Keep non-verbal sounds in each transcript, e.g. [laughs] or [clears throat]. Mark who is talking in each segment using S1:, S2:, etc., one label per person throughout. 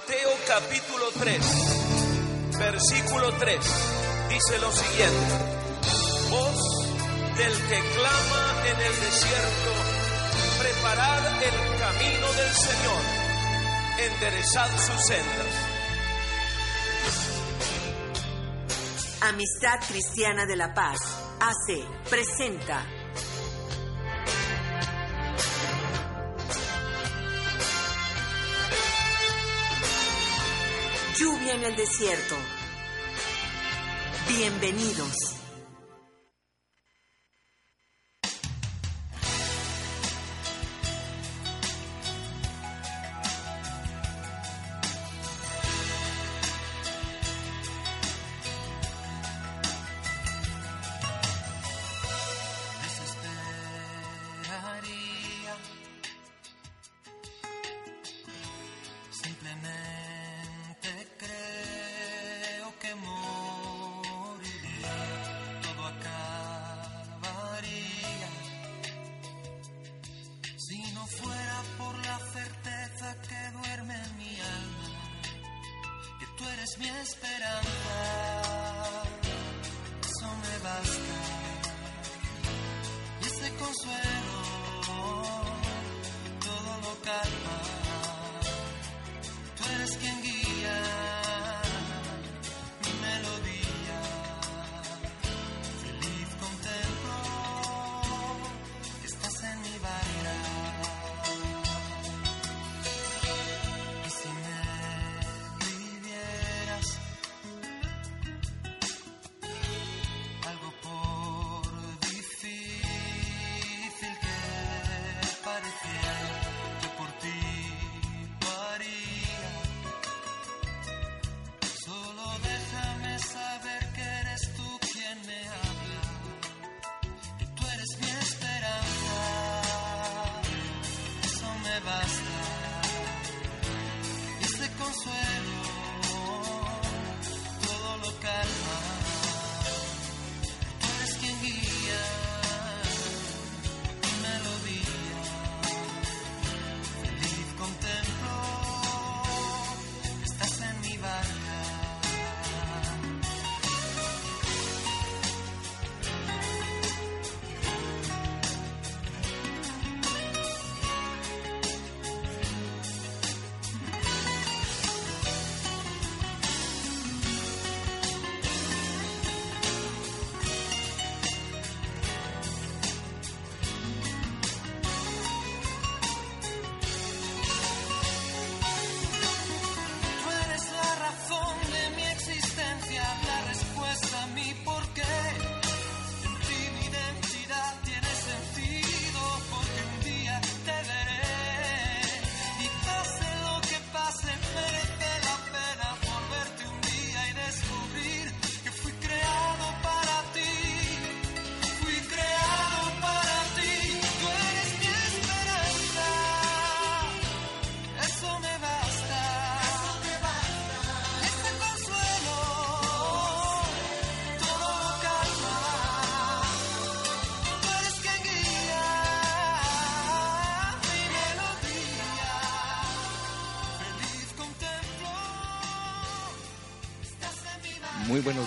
S1: Mateo capítulo 3, versículo 3, dice lo siguiente. Voz del que clama en el desierto, preparad el camino del Señor, enderezad sus sendas.
S2: Amistad Cristiana de la Paz, AC, presenta. Lluvia en el desierto. Bienvenidos.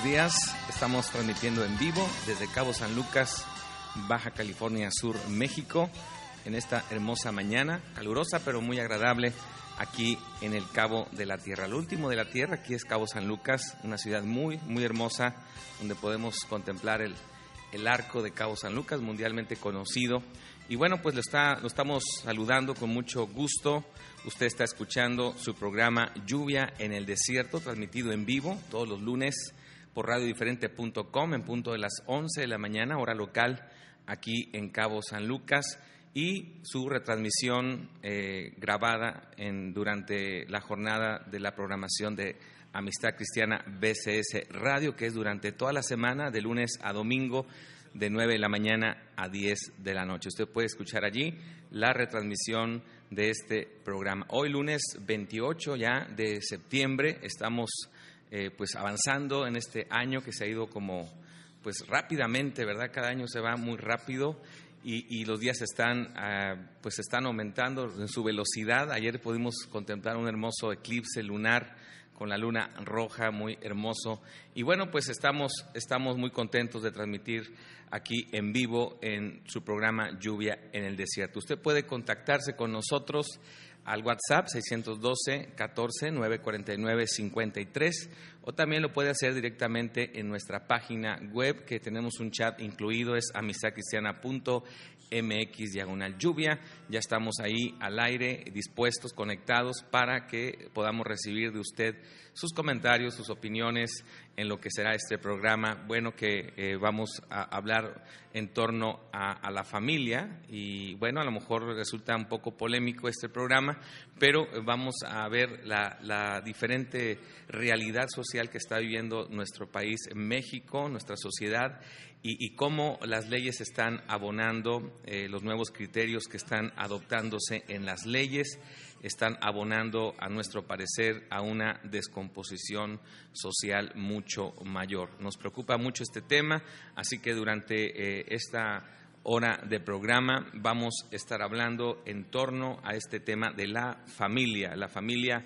S3: Días, estamos transmitiendo en vivo desde Cabo San Lucas, Baja California Sur, México, en esta hermosa mañana, calurosa pero muy agradable aquí en el Cabo de la Tierra. Lo último de la Tierra, aquí es Cabo San Lucas, una ciudad muy, muy hermosa, donde podemos contemplar el, el arco de Cabo San Lucas, mundialmente conocido. Y bueno, pues lo, está, lo estamos saludando con mucho gusto. Usted está escuchando su programa Lluvia en el Desierto, transmitido en vivo todos los lunes por radiodiferente.com en punto de las 11 de la mañana, hora local, aquí en Cabo San Lucas. y su retransmisión eh, grabada en, durante la jornada de la programación de Amistad Cristiana BCS Radio, que es durante toda la semana, de lunes a domingo, de 9 de la mañana a 10 de la noche. Usted puede escuchar allí la retransmisión de este programa. Hoy lunes 28 ya de septiembre estamos eh, pues avanzando en este año que se ha ido como pues rápidamente, ¿verdad? Cada año se va muy rápido y, los días están, ah, pues están aumentando en su velocidad. Ayer pudimos contemplar un hermoso eclipse lunar con la luna roja, muy hermoso. Y bueno, pues estamos, estamos muy contentos de transmitir aquí en vivo en su programa Lluvia en el Desierto. Usted puede contactarse con nosotros al WhatsApp 612 14 949 53 o también lo puede hacer directamente en nuestra página web que tenemos un chat incluido es amistadcristiana.mx diagonal lluvia. Ya estamos ahí al aire dispuestos conectados para que podamos recibir de usted sus comentarios sus opiniones en lo que será este programa. Bueno que eh, vamos a hablar en torno a, la familia y bueno a lo mejor resulta un poco polémico este programa pero vamos a ver la, diferente realidad social que está viviendo nuestro país, México, nuestra sociedad, y, cómo las leyes están abonando, eh, los nuevos criterios que están adoptándose en las leyes, están abonando, a nuestro parecer, a una descomposición social mucho mayor. Nos preocupa mucho este tema, así que durante eh, esta hora de programa vamos a estar hablando en torno a este tema de la familia, la familia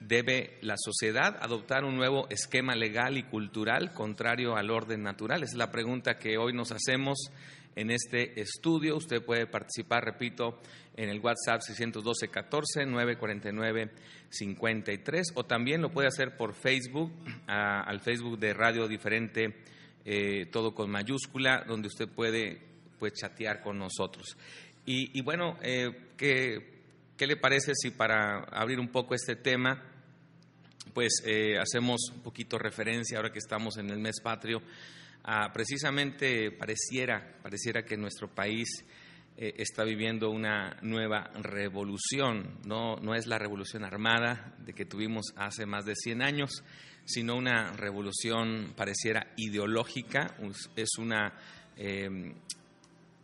S3: debe la sociedad adoptar un nuevo esquema legal y cultural contrario al orden natural? Es la pregunta que hoy nos hacemos en este estudio. Usted puede participar, repito, en el WhatsApp 612 14 949 53 o también lo puede hacer por Facebook, al Facebook de Radio Diferente, eh, todo con mayúscula, donde usted puede pues, chatear con nosotros. Y, bueno, eh, ¿qué, ¿Qué le parece si para abrir un poco este tema, pues eh, hacemos un poquito referencia, ahora que estamos en el mes patrio, precisamente pareciera, pareciera que nuestro país eh, está viviendo una nueva revolución, no, no es la revolución armada de que tuvimos hace más de 100 años, sino una revolución pareciera ideológica, es una eh,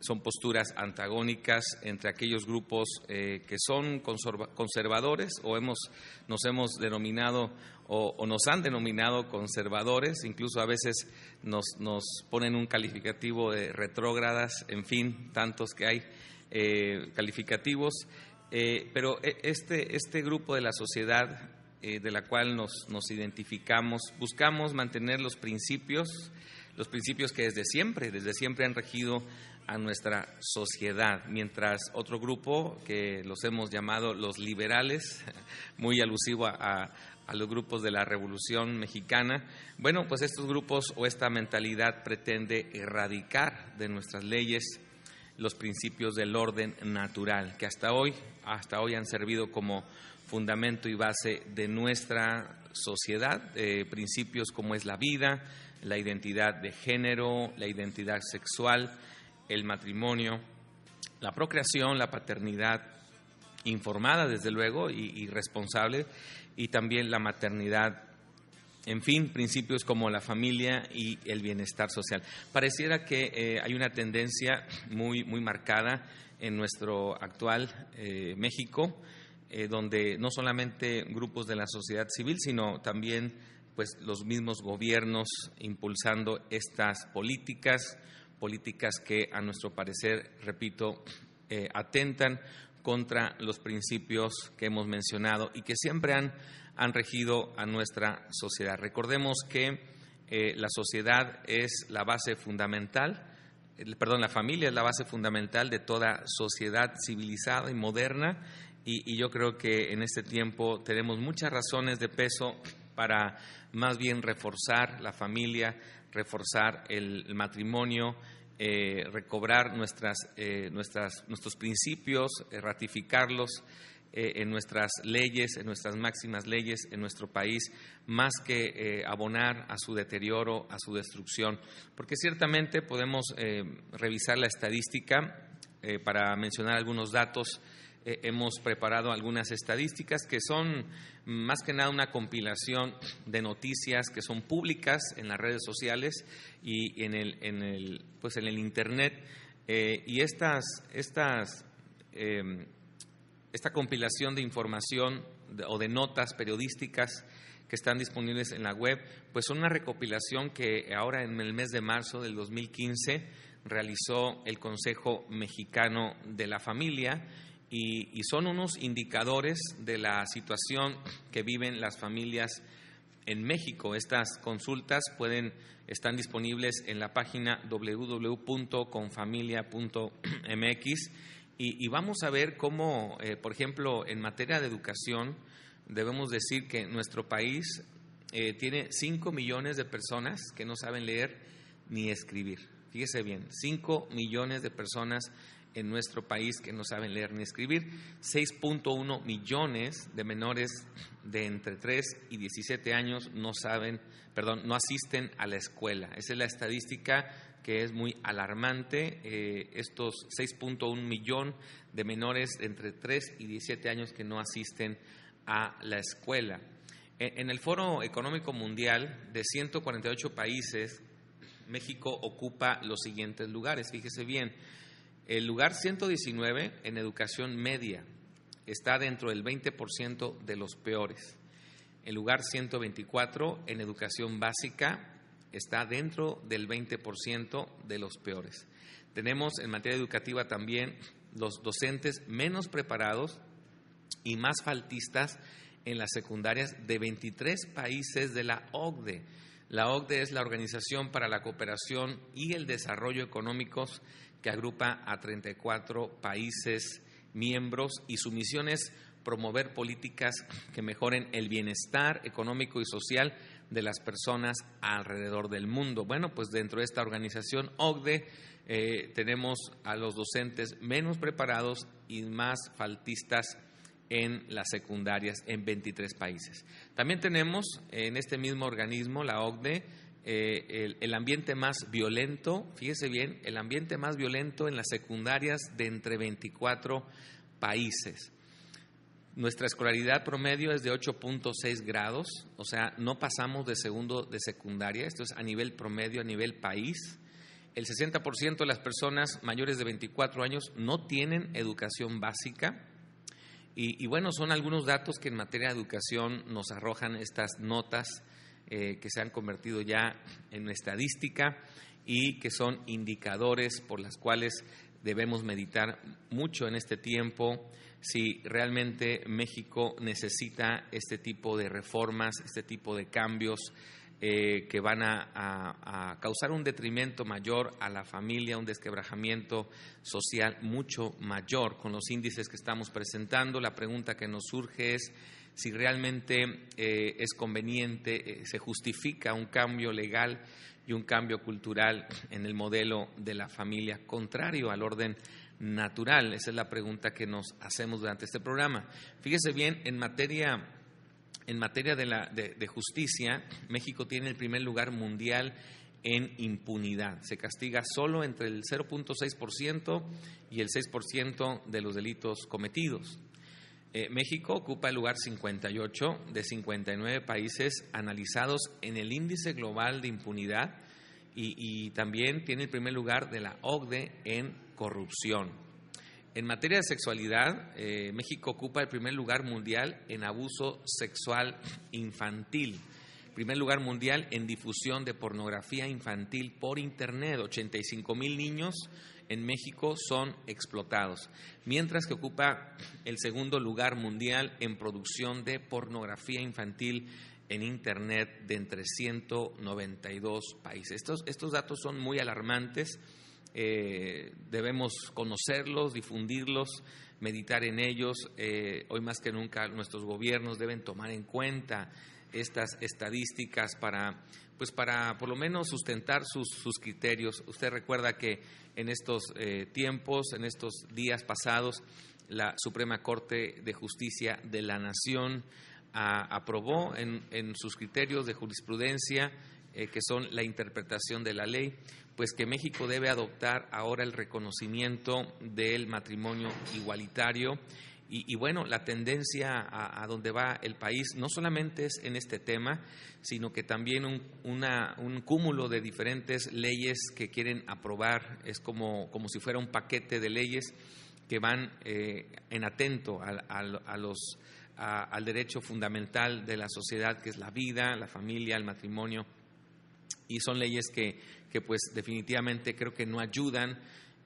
S3: son posturas antagónicas entre aquellos grupos eh, que son conservadores o hemos, nos hemos denominado o, nos han denominado conservadores, incluso a veces nos, nos ponen un calificativo de retrógradas, en fin, tantos que hay eh, calificativos, eh, pero e, este, este grupo de la sociedad de la cual nos, nos identificamos, buscamos mantener los principios, los principios que desde siempre, desde siempre han regido a nuestra sociedad, mientras otro grupo que los hemos llamado los liberales, [laughs] muy alusivo a, los grupos de la Revolución Mexicana, bueno, pues estos grupos o esta mentalidad pretende erradicar de nuestras leyes los principios del orden natural, que hasta hoy, hasta hoy han servido como fundamento y base de nuestra sociedad, eh, principios como es la vida, la identidad de género, la identidad sexual, el matrimonio, la procreación, la paternidad informada, desde luego, y, responsable, y también la maternidad en fin, principios como la familia y el bienestar social. Pareciera que eh, hay una tendencia muy, muy marcada en nuestro actual eh, México, eh, donde no solamente grupos de la sociedad civil, sino también pues, los mismos gobiernos impulsando estas políticas, políticas que, a nuestro parecer, repito, atentan contra los principios que hemos mencionado y que siempre han, han regido a nuestra sociedad. Recordemos que eh, la sociedad es la base fundamental, perdón, la familia es la base fundamental de toda sociedad civilizada y moderna y, yo creo que en este tiempo tenemos muchas razones de peso para más bien reforzar la familia, reforzar el, matrimonio, eh, recobrar nuestras, eh, nuestras, nuestros principios, eh, ratificarlos en nuestras leyes, en nuestras máximas leyes en nuestro país, más que abonar a su deterioro, a su destrucción. Porque ciertamente podemos revisar la estadística para mencionar algunos datos, eh, hemos preparado algunas estadísticas que son más que nada una compilación de noticias que son públicas en las redes sociales y en el, en el, pues en el Internet. Eh, y estas, estas, em, esta compilación de información o de notas periodísticas que están disponibles en la web, pues son una recopilación que ahora en el mes de marzo del 2015 realizó el Consejo Mexicano de la Familia y, son unos indicadores de la situación que viven las familias en México. Estas consultas pueden están disponibles en la página www.confamilia.mx y, vamos a ver cómo, eh, por ejemplo, en materia de educación, debemos decir que nuestro país eh, tiene 5 millones de personas que no saben leer ni escribir. Fíjese bien, 5 millones de personas en nuestro país que no saben leer ni escribir, 6.1 millones de menores de entre 3 y 17 años no saben, perdón, no asisten a la escuela. Esa es la estadística que es muy alarmante. Eh, estos 6.1 millón de menores de entre 3 y 17 años que no asisten a la escuela. E, en el Foro Económico Mundial de 148 países, México ocupa los siguientes lugares. Fíjese bien, el lugar 119 en educación media está dentro del 20% de los peores. El lugar 124 en educación básica está dentro del 20% de los peores. Tenemos en materia educativa también los docentes menos preparados y más faltistas en las secundarias de 23 países de la OCDE. La OCDE es la Organización para la Cooperación y el Desarrollo Económicos que agrupa a 34 países miembros y su misión es promover políticas que mejoren el bienestar económico y social de las personas alrededor del mundo. Bueno, pues dentro de esta organización OCDE eh, tenemos a los docentes menos preparados y más faltistas en las secundarias en 23 países. También tenemos en este mismo organismo, la OCDE, eh, el, ambiente más violento, fíjese bien, el ambiente más violento en las secundarias de entre 24 países. Nuestra escolaridad promedio es de 8.6 grados, o sea, no pasamos de segundo de secundaria, esto es a nivel promedio, a nivel país. El 60% de las personas mayores de 24 años no tienen educación básica. Y, bueno, son algunos datos que en materia de educación nos arrojan estas notas eh, que se han convertido ya en estadística y que son indicadores por las cuales debemos meditar mucho en este tiempo si realmente México necesita este tipo de reformas, este tipo de cambios eh, que van a, causar un detrimento mayor a la familia, un desquebrajamiento social mucho mayor con los índices que estamos presentando. La pregunta que nos surge es si realmente eh, es conveniente, eh, se justifica un cambio legal y un cambio cultural en el modelo de la familia, contrario al orden natural. Esa es la pregunta que nos hacemos durante este programa. Fíjese bien, en materia, en materia de, la, de justicia, México tiene el primer lugar mundial en impunidad. Se castiga solo entre el 0.6% y el 6% de los delitos cometidos. Eh, México ocupa el lugar 58 de 59 países analizados en el índice global de impunidad y, también tiene el primer lugar de la OCDE en corrupción. En materia de sexualidad, eh, México ocupa el primer lugar mundial en abuso sexual infantil, primer lugar mundial en difusión de pornografía infantil por Internet, 85 mil niños en México son explotados, mientras que ocupa el segundo lugar mundial en producción de pornografía infantil en Internet de entre 192 países. Estos, estos datos son muy alarmantes, eh, debemos conocerlos, difundirlos, meditar en ellos. Eh, hoy más que nunca nuestros gobiernos deben tomar en cuenta estas estadísticas para, pues para por lo menos sustentar sus, sus criterios. Usted recuerda que en estos eh, tiempos, en estos días pasados, la Suprema Corte de Justicia de la Nación aprobó en, sus criterios de jurisprudencia eh, que son la interpretación de la ley, pues que México debe adoptar ahora el reconocimiento del matrimonio igualitario. Y, bueno, la tendencia a, donde va el país no solamente es en este tema, sino que también un, cúmulo de diferentes leyes que quieren aprobar, es como, como si fuera un paquete de leyes que van eh, en atento a, los, al derecho fundamental de la sociedad, que es la vida, la familia, el matrimonio. Y son leyes que, que pues definitivamente creo que no ayudan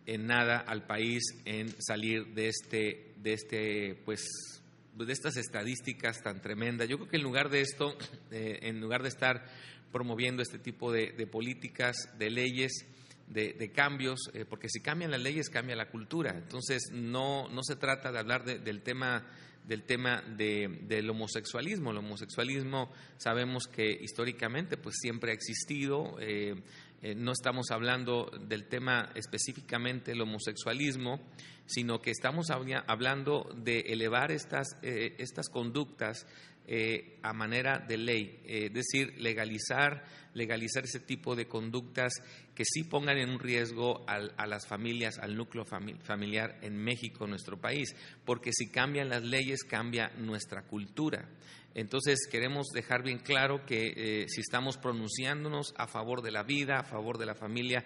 S3: en nada al país en salir de este, de este, pues, de estas estadísticas tan tremendas. Yo creo que en lugar de esto, [clears throat] eh, en lugar de estar promoviendo este tipo de, políticas, de leyes, de, cambios, eh, porque si cambian las leyes, cambia la cultura. Entonces, no, no se trata de hablar del tema del tema del homosexualismo. El homosexualismo sabemos que históricamente pues siempre ha existido. Eh, eh, no estamos hablando del tema específicamente del homosexualismo, sino que estamos hablando de elevar estas, eh, estas conductas eh, a manera de ley, es decir, legalizar, legalizar ese tipo de conductas que sí pongan en riesgo a las familias, al núcleo familiar en México, nuestro país, porque si cambian las leyes, cambia nuestra cultura. Entonces queremos dejar bien claro que eh, si estamos pronunciándonos a favor de la vida, a favor de la familia,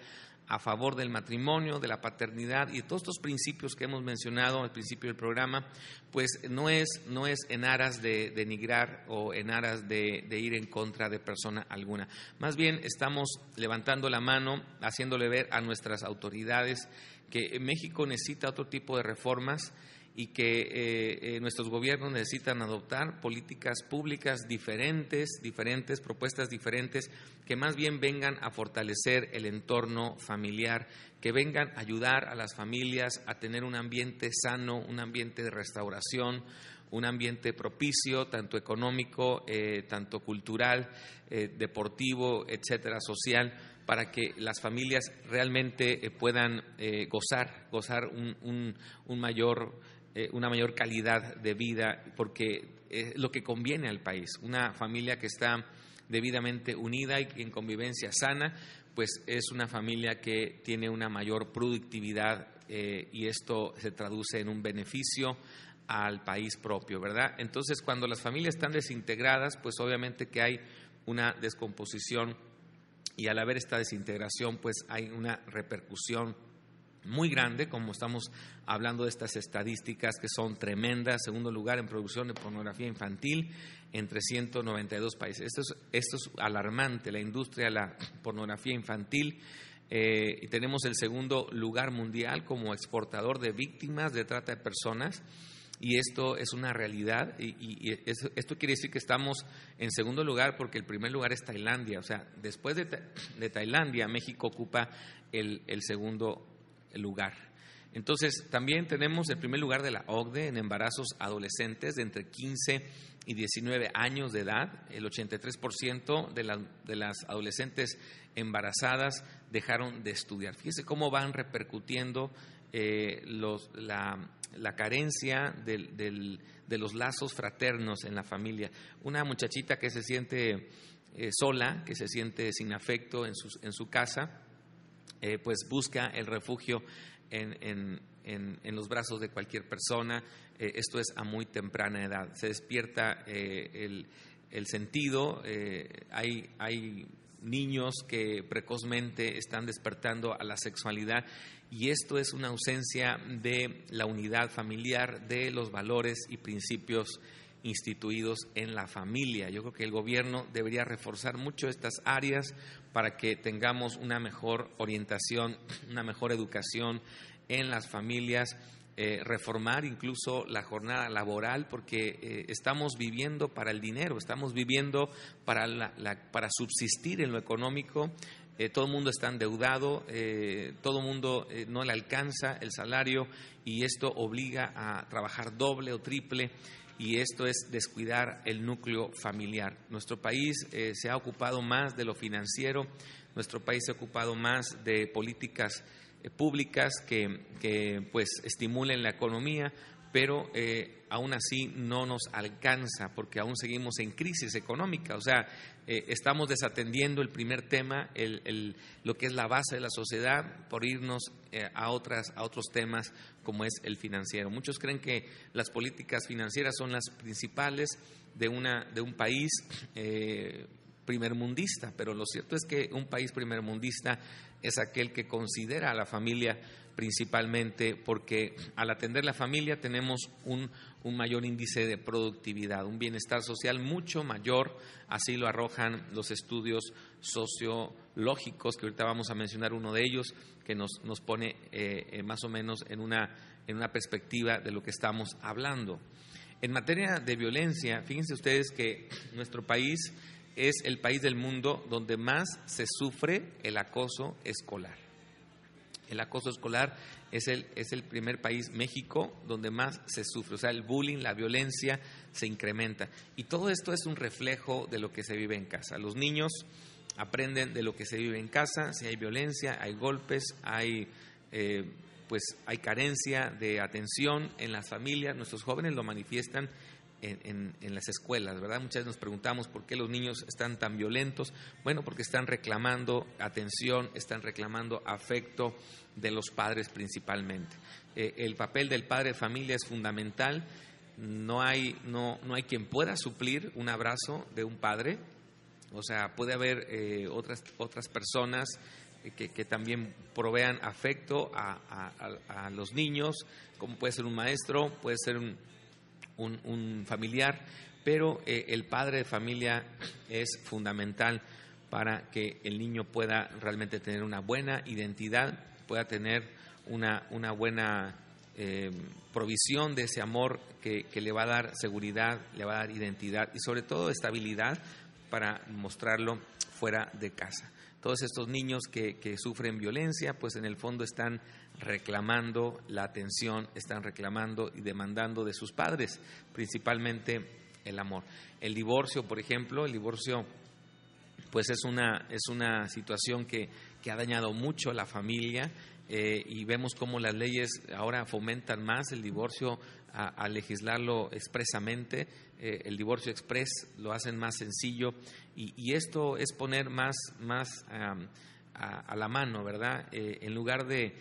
S3: a favor del matrimonio, de la paternidad y de todos estos principios que hemos mencionado al principio del programa, pues no es, no es en aras de denigrar o en aras de, de, ir en contra de persona alguna. Más bien estamos levantando la mano, haciéndole ver a nuestras autoridades que México necesita otro tipo de reformas y que eh, eh, nuestros gobiernos necesitan adoptar políticas públicas diferentes, diferentes, propuestas diferentes, que más bien vengan a fortalecer el entorno familiar, que vengan a ayudar a las familias a tener un ambiente sano, un ambiente de restauración, un ambiente propicio, tanto económico, eh, tanto cultural, deportivo, etcétera, social, para que las familias realmente puedan gozar, gozar un, un mayor eh, una mayor calidad de vida, porque es lo que conviene al país. Una familia que está debidamente unida y en convivencia sana, pues es una familia que tiene una mayor productividad eh, y esto se traduce en un beneficio al país propio, ¿verdad? Entonces, cuando las familias están desintegradas, pues obviamente que hay una descomposición y al haber esta desintegración, pues hay una repercusión muy grande, como estamos hablando de estas estadísticas que son tremendas, segundo lugar en producción de pornografía infantil entre 192 países. Esto es, esto es alarmante, la industria de la pornografía infantil. Eh, y tenemos el segundo lugar mundial como exportador de víctimas de trata de personas y esto es una realidad y, esto quiere decir que estamos en segundo lugar porque el primer lugar es Tailandia, o sea, después de, de Tailandia México ocupa el, el segundo lugar. Entonces, también tenemos el primer lugar de la OCDE en embarazos adolescentes de entre 15 y 19 años de edad. El 83% de, de las adolescentes embarazadas dejaron de estudiar. Fíjese cómo van repercutiendo eh, los, la, carencia de los lazos fraternos en la familia. Una muchachita que se siente eh, sola, que se siente sin afecto en en su casa, eh, pues busca el refugio en, los brazos de cualquier persona. Eh, esto es a muy temprana edad. Se despierta eh, el, sentido. hay, hay niños que precozmente están despertando a la sexualidad y esto es una ausencia de la unidad familiar, de los valores y principios instituidos en la familia. Yo creo que el gobierno debería reforzar mucho estas áreas para que tengamos una mejor orientación, una mejor educación en las familias, eh, reformar incluso la jornada laboral, porque eh, estamos viviendo para el dinero, estamos viviendo para, para subsistir en lo económico. Eh, todo el mundo está endeudado, todo el mundo no le alcanza el salario y esto obliga a trabajar doble o triple y esto es descuidar el núcleo familiar. Nuestro país eh, se ha ocupado más de lo financiero, nuestro país se ha ocupado más de políticas eh, públicas que, pues estimulen la economía, pero eh, aún así no nos alcanza porque aún seguimos en crisis económica. O sea, eh, estamos desatendiendo el primer tema, lo que es la base de la sociedad, por irnos eh, a, otras, a otros temas como es el financiero. Muchos creen que las políticas financieras son las principales de, una, de un país primermundista, pero lo cierto es que un país primermundista es aquel que considera a la familia principalmente porque al atender la familia tenemos un, mayor índice de productividad, un bienestar social mucho mayor, así lo arrojan los estudios sociológicos, que ahorita vamos a mencionar uno de ellos, que nos, nos pone eh, eh, más o menos en una, en una perspectiva de lo que estamos hablando. En materia de violencia, fíjense ustedes que nuestro país es el país del mundo donde más se sufre el acoso escolar. El acoso escolar es el, es el primer país, México, donde más se sufre. O sea, el bullying, la violencia se incrementa. Y todo esto es un reflejo de lo que se vive en casa. Los niños aprenden de lo que se vive en casa. Si hay violencia, hay golpes, hay, eh, pues, hay carencia de atención en las familias. Nuestros jóvenes lo manifiestan en, las escuelas, ¿verdad? Muchas veces nos preguntamos por qué los niños están tan violentos. Bueno, porque están reclamando atención, están reclamando afecto de los padres principalmente. Eh, el papel del padre de familia es fundamental. No hay, no, no hay quien pueda suplir un abrazo de un padre. O sea, puede haber eh, otras, otras personas que, que, también provean afecto a, a los niños, como puede ser un maestro, puede ser un, un, familiar, pero eh, el padre de familia es fundamental para que el niño pueda realmente tener una buena identidad, pueda tener una, una buena eh, provisión de ese amor que, que, le va a dar seguridad, le va a dar identidad y sobre todo estabilidad para mostrarlo fuera de casa. Todos estos niños que, que sufren violencia, pues en el fondo están reclamando la atención, están reclamando y demandando de sus padres, principalmente el amor. El divorcio, por ejemplo, el divorcio pues es una, es una situación que, que ha dañado mucho a la familia eh, y vemos cómo las leyes ahora fomentan más el divorcio a, legislarlo expresamente, eh, el divorcio express lo hacen más sencillo y, esto es poner más, más a, la mano, ¿verdad? Eh, en lugar de,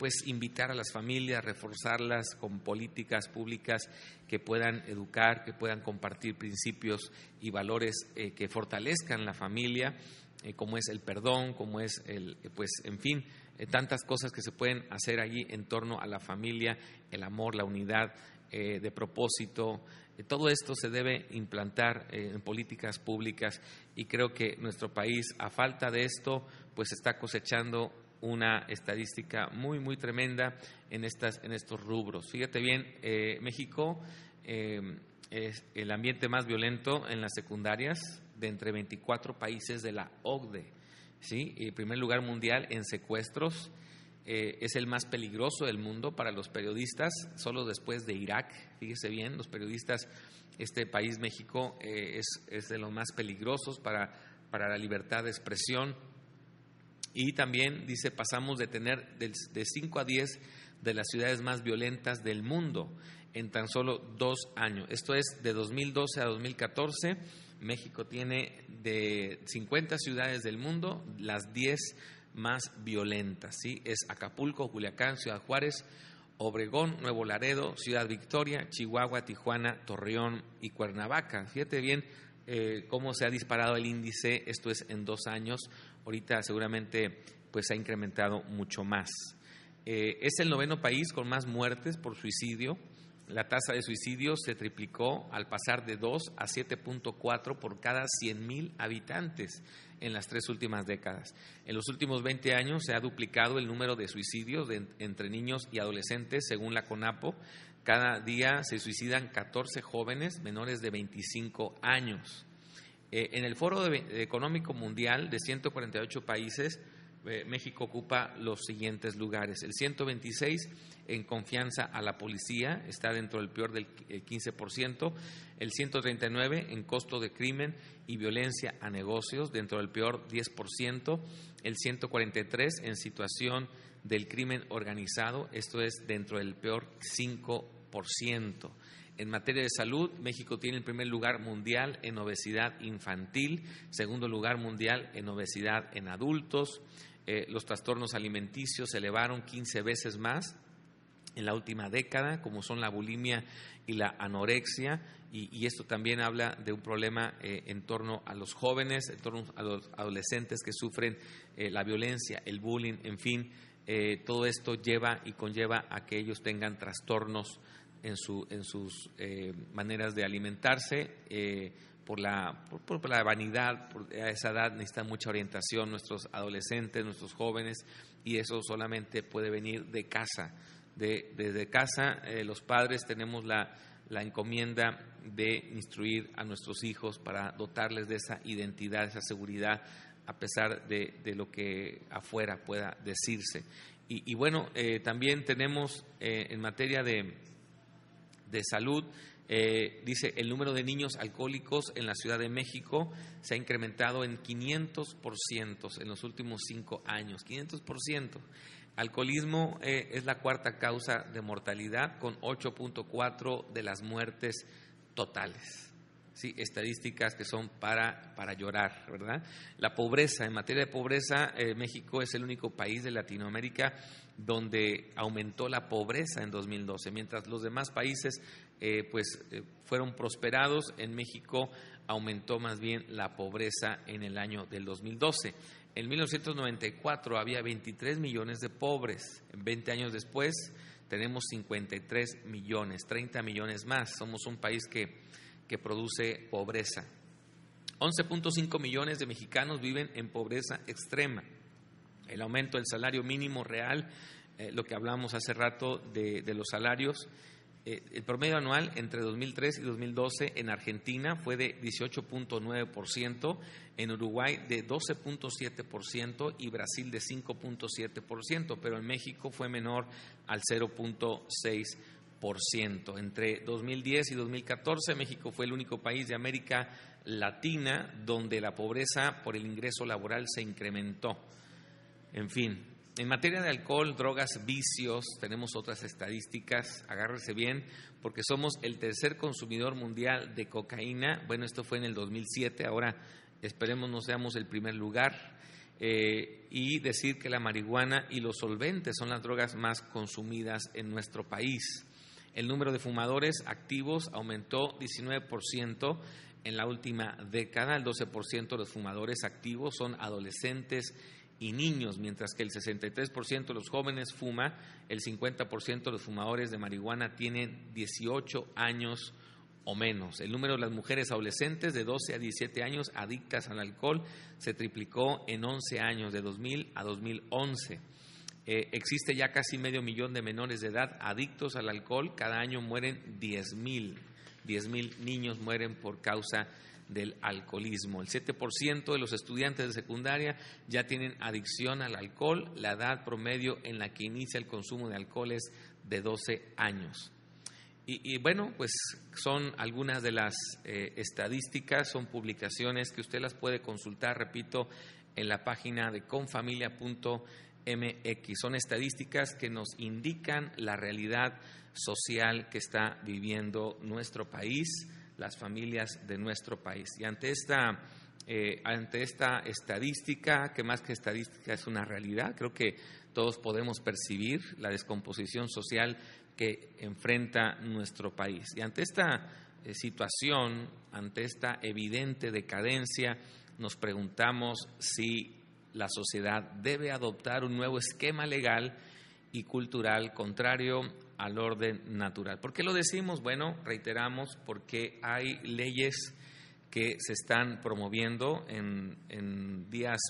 S3: pues invitar a las familias, reforzarlas con políticas públicas que puedan educar, que puedan compartir principios y valores que fortalezcan la familia, eh, como es el perdón, como es el, pues, en fin, tantas cosas que se pueden hacer allí en torno a la familia, el amor, la unidad de propósito, todo esto se debe implantar en políticas públicas y creo que nuestro país, a falta de esto, pues está cosechando una estadística muy, muy tremenda en, estas, en estos rubros. Fíjate bien, eh, México eh, es el ambiente más violento en las secundarias de entre 24 países de la OCDE. ¿sí? Y primer lugar mundial en secuestros. Eh, es el más peligroso del mundo para los periodistas, solo después de Irak. Fíjese bien, los periodistas, este país, México, es, es, de los más peligrosos para, para la libertad de expresión y también dice, pasamos de tener de 5 a 10 de las ciudades más violentas del mundo en tan solo dos años. Esto es de 2012 a 2014. México tiene de 50 ciudades del mundo las 10 más violentas. ¿sí? Es Acapulco, Culiacán, Ciudad Juárez, Obregón, Nuevo Laredo, Ciudad Victoria, Chihuahua, Tijuana, Torreón y Cuernavaca. Fíjate bien eh, cómo se ha disparado el índice, esto es en dos años, ahorita seguramente pues ha incrementado mucho más. Eh, es el noveno país con más muertes por suicidio. La tasa de suicidio se triplicó al pasar de 2 a 7.4 por cada 100.000 habitantes en las tres últimas décadas. En los últimos 20 años se ha duplicado el número de suicidios entre niños y adolescentes, según la CONAPO. Cada día se suicidan 14 jóvenes menores de 25 años. Eh, en el Foro Económico Mundial de 148 países, eh, México ocupa los siguientes lugares. El 126 en confianza a la policía, está dentro del peor del 15%. El 139 en costo de crimen y violencia a negocios, dentro del peor 10%. El 143 en situación del crimen organizado, esto es dentro del peor 5%. En materia de salud, México tiene el primer lugar mundial en obesidad infantil, segundo lugar mundial en obesidad en adultos. Eh, los trastornos alimenticios se elevaron 15 veces más en la última década, como son la bulimia y la anorexia, y, esto también habla de un problema eh, en torno a los jóvenes, en torno a los adolescentes que sufren eh, la violencia, el bullying, en fin, todo esto lleva y conlleva a que ellos tengan trastornos en, su, en sus maneras de alimentarse. Por la, por, la vanidad, a esa edad necesitan mucha orientación nuestros adolescentes, nuestros jóvenes, y eso solamente puede venir de casa desde casa eh, los padres tenemos la, encomienda de instruir a nuestros hijos para dotarles de esa identidad, esa seguridad, a pesar de, lo que afuera pueda decirse. Y, bueno, eh, también tenemos eh, en materia de, de salud, dice, el número de niños alcohólicos en la Ciudad de México se ha incrementado en 500% en los últimos cinco años, 500%. Alcoholismo eh, es la cuarta causa de mortalidad con 8.4 de las muertes totales. Sí, estadísticas que son para, para llorar, ¿verdad? La pobreza, en materia de pobreza, eh, México es el único país de Latinoamérica donde aumentó la pobreza en 2012, mientras los demás países eh, pues fueron prosperados, en México aumentó más bien la pobreza en el año del 2012. En 1994 había 23 millones de pobres. 20 años después tenemos 53 millones, 30 millones más. Somos un país que, que produce pobreza. 11.5 millones de mexicanos viven en pobreza extrema. El aumento del salario mínimo real, eh, lo que hablamos hace rato de, los salarios, eh, el promedio anual entre 2003 y 2012 en Argentina fue de 18.9%, en Uruguay de 12.7% y Brasil de 5.7%, pero en México fue menor al 0.6%. Entre 2010 y 2014 México fue el único país de América Latina donde la pobreza por el ingreso laboral se incrementó. En fin, en materia de alcohol, drogas, vicios, tenemos otras estadísticas, agárrese bien, porque somos el tercer consumidor mundial de cocaína. Bueno, esto fue en el 2007, ahora esperemos no seamos el primer lugar. Eh, y decir que la marihuana y los solventes son las drogas más consumidas en nuestro país. El número de fumadores activos aumentó 19% en la última década. El 12% de los fumadores activos son adolescentes y niños, mientras que el 63% de los jóvenes fuma, el 50% de los fumadores de marihuana tienen 18 años o menos. El número de las mujeres adolescentes de 12 a 17 años adictas al alcohol se triplicó en 11 años, de 2000 a 2011. Eh, existe ya casi medio millón de menores de edad adictos al alcohol. Cada año mueren 10 mil. 10 mil niños mueren por causa de del alcoholismo. El 7% de los estudiantes de secundaria ya tienen adicción al alcohol. La edad promedio en la que inicia el consumo de alcohol es de 12 años. Y, bueno, pues son algunas de las eh, estadísticas, son publicaciones que usted las puede consultar, repito, en la página de confamilia.mx. Son estadísticas que nos indican la realidad social que está viviendo nuestro país las familias de nuestro país. Y ante esta, eh, ante esta estadística, que más que estadística es una realidad, creo que todos podemos percibir la descomposición social que enfrenta nuestro país. Y ante esta eh, situación, ante esta evidente decadencia, nos preguntamos si la sociedad debe adoptar un nuevo esquema legal y cultural contrario al orden natural. ¿Por qué lo decimos? Bueno, reiteramos, porque hay leyes que se están promoviendo en, días,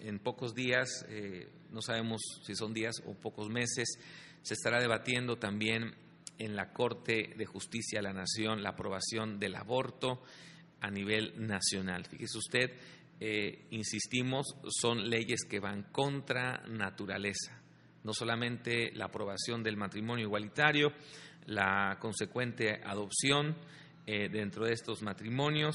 S3: en pocos días, eh, no sabemos si son días o pocos meses, se estará debatiendo también en la Corte de Justicia de la Nación la aprobación del aborto a nivel nacional. Fíjese usted, eh, insistimos, son leyes que van contra naturaleza no solamente la aprobación del matrimonio igualitario, la consecuente adopción eh, dentro de estos matrimonios,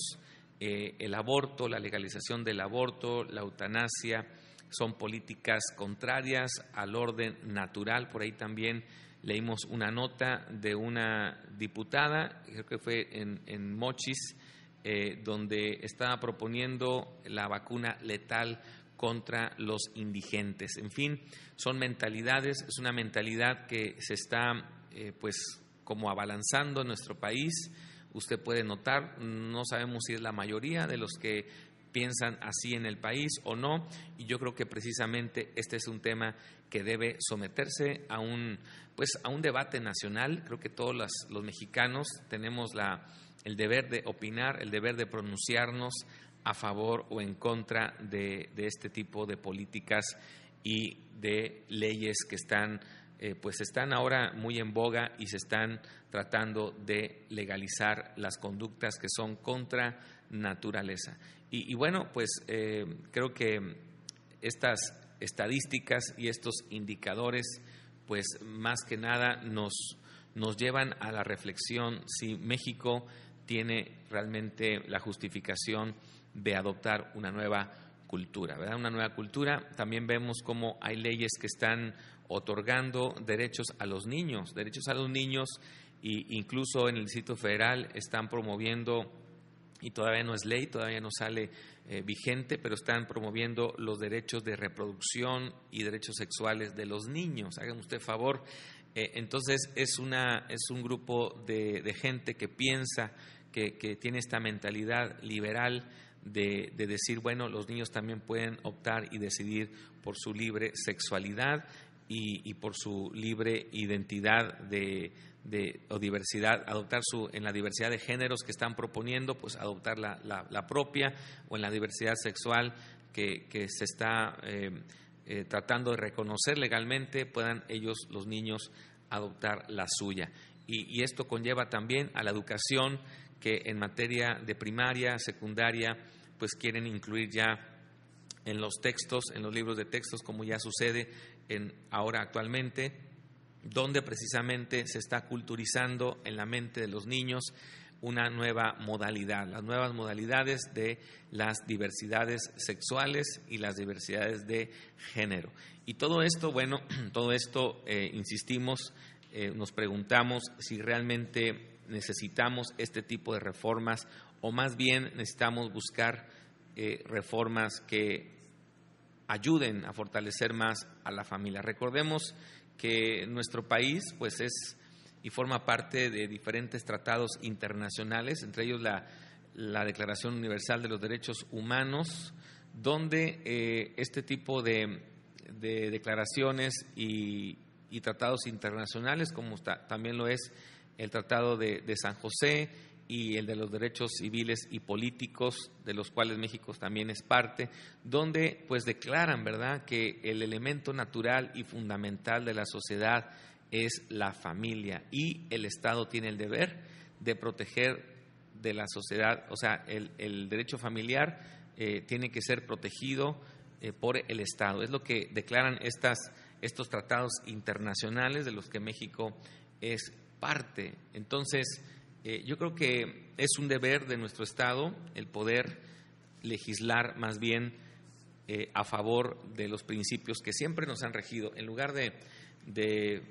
S3: eh, el aborto, la legalización del aborto, la eutanasia, son políticas contrarias al orden natural. Por ahí también leímos una nota de una diputada, creo que fue en, en Mochis, eh, donde estaba proponiendo la vacuna letal contra los indigentes. En fin, son mentalidades, es una mentalidad que se está eh, pues como abalanzando en nuestro país. Usted puede notar, no sabemos si es la mayoría de los que piensan así en el país o no, y yo creo que precisamente este es un tema que debe someterse a un pues a un debate nacional. Creo que todos los, mexicanos tenemos la, el deber de opinar, el deber de pronunciarnos a favor o en contra de, este tipo de políticas y de leyes que están eh, pues están ahora muy en boga y se están tratando de legalizar las conductas que son contra naturaleza. Y, bueno, pues eh, creo que estas estadísticas y estos indicadores, pues más que nada nos, nos llevan a la reflexión si México tiene realmente la justificación de adoptar una nueva cultura, ¿verdad? Una nueva cultura. También vemos cómo hay leyes que están otorgando derechos a los niños, derechos a los niños e incluso en el Distrito Federal están promoviendo y todavía no es ley, todavía no sale eh, vigente, pero están promoviendo los derechos de reproducción y derechos sexuales de los niños. Háganme usted favor. Eh, entonces es, una, es un grupo de, de gente que piensa que, tiene esta mentalidad liberal de, decir, bueno, los niños también pueden optar y decidir por su libre sexualidad y, por su libre identidad de, o diversidad, adoptar su, en la diversidad de géneros que están proponiendo, pues adoptar la, la, propia o en la diversidad sexual que, se está eh, eh, tratando de reconocer legalmente, puedan ellos, los niños, adoptar la suya. y esto conlleva también a la educación que en materia de primaria, secundaria, pues quieren incluir ya en los textos, en los libros de textos, como ya sucede en, ahora actualmente, donde precisamente se está culturizando en la mente de los niños una nueva modalidad, las nuevas modalidades de las diversidades sexuales y las diversidades de género. Y todo esto, bueno, [clears throat] todo esto, eh, insistimos, eh, nos preguntamos si realmente necesitamos este tipo de reformas o más bien necesitamos buscar eh, reformas que ayuden a fortalecer más a la familia. Recordemos que nuestro país pues es y forma parte de diferentes tratados internacionales, entre ellos la, Declaración Universal de los Derechos Humanos, donde eh, este tipo de, declaraciones y, tratados internacionales, como también lo es el Tratado de, San José y el de los derechos civiles y políticos, de los cuales México también es parte, donde pues declaran, ¿verdad?, que el elemento natural y fundamental de la sociedad es la familia y el Estado tiene el deber de proteger de la sociedad, o sea, el, derecho familiar eh, tiene que ser protegido eh, por el Estado. Es lo que declaran estas, estos tratados internacionales de los que México es parte. Entonces, eh, yo creo que es un deber de nuestro Estado el poder legislar más bien eh, a favor de los principios que siempre nos han regido, en lugar de, de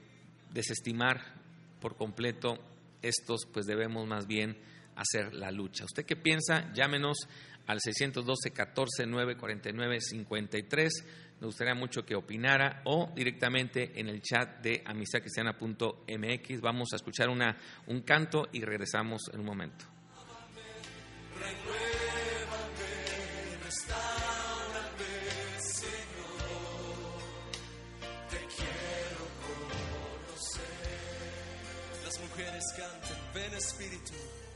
S3: desestimar por completo estos, pues debemos más bien hacer la lucha. ¿Usted qué piensa? Llámenos al 612 14 9 49 53 me gustaría mucho que opinara o directamente en el chat de amistadcristiana.mx. Vamos a escuchar una, un canto y regresamos en un momento.
S4: Espíritu.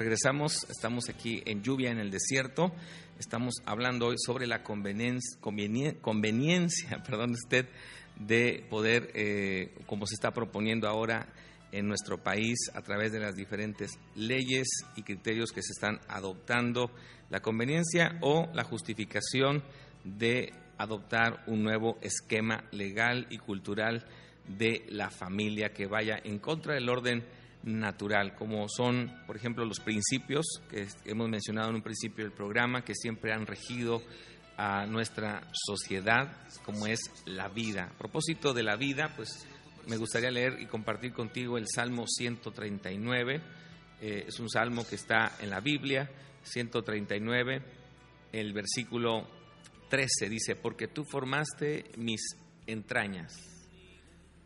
S3: Regresamos, estamos aquí en lluvia en el desierto. Estamos hablando hoy sobre la conveniencia, [laughs] perdón, usted, de poder, eh, como se está proponiendo ahora en nuestro país a través de las diferentes leyes y criterios que se están adoptando, la conveniencia o la justificación de adoptar un nuevo esquema legal y cultural de la familia que vaya en contra del orden natural, como son, por ejemplo, los principios que hemos mencionado en un principio del programa, que siempre han regido a nuestra sociedad, como es la vida. A propósito de la vida, pues me gustaría leer y compartir contigo el Salmo 139. Eh, es un salmo que está en la Biblia, 139, el versículo 13 dice, porque tú formaste mis entrañas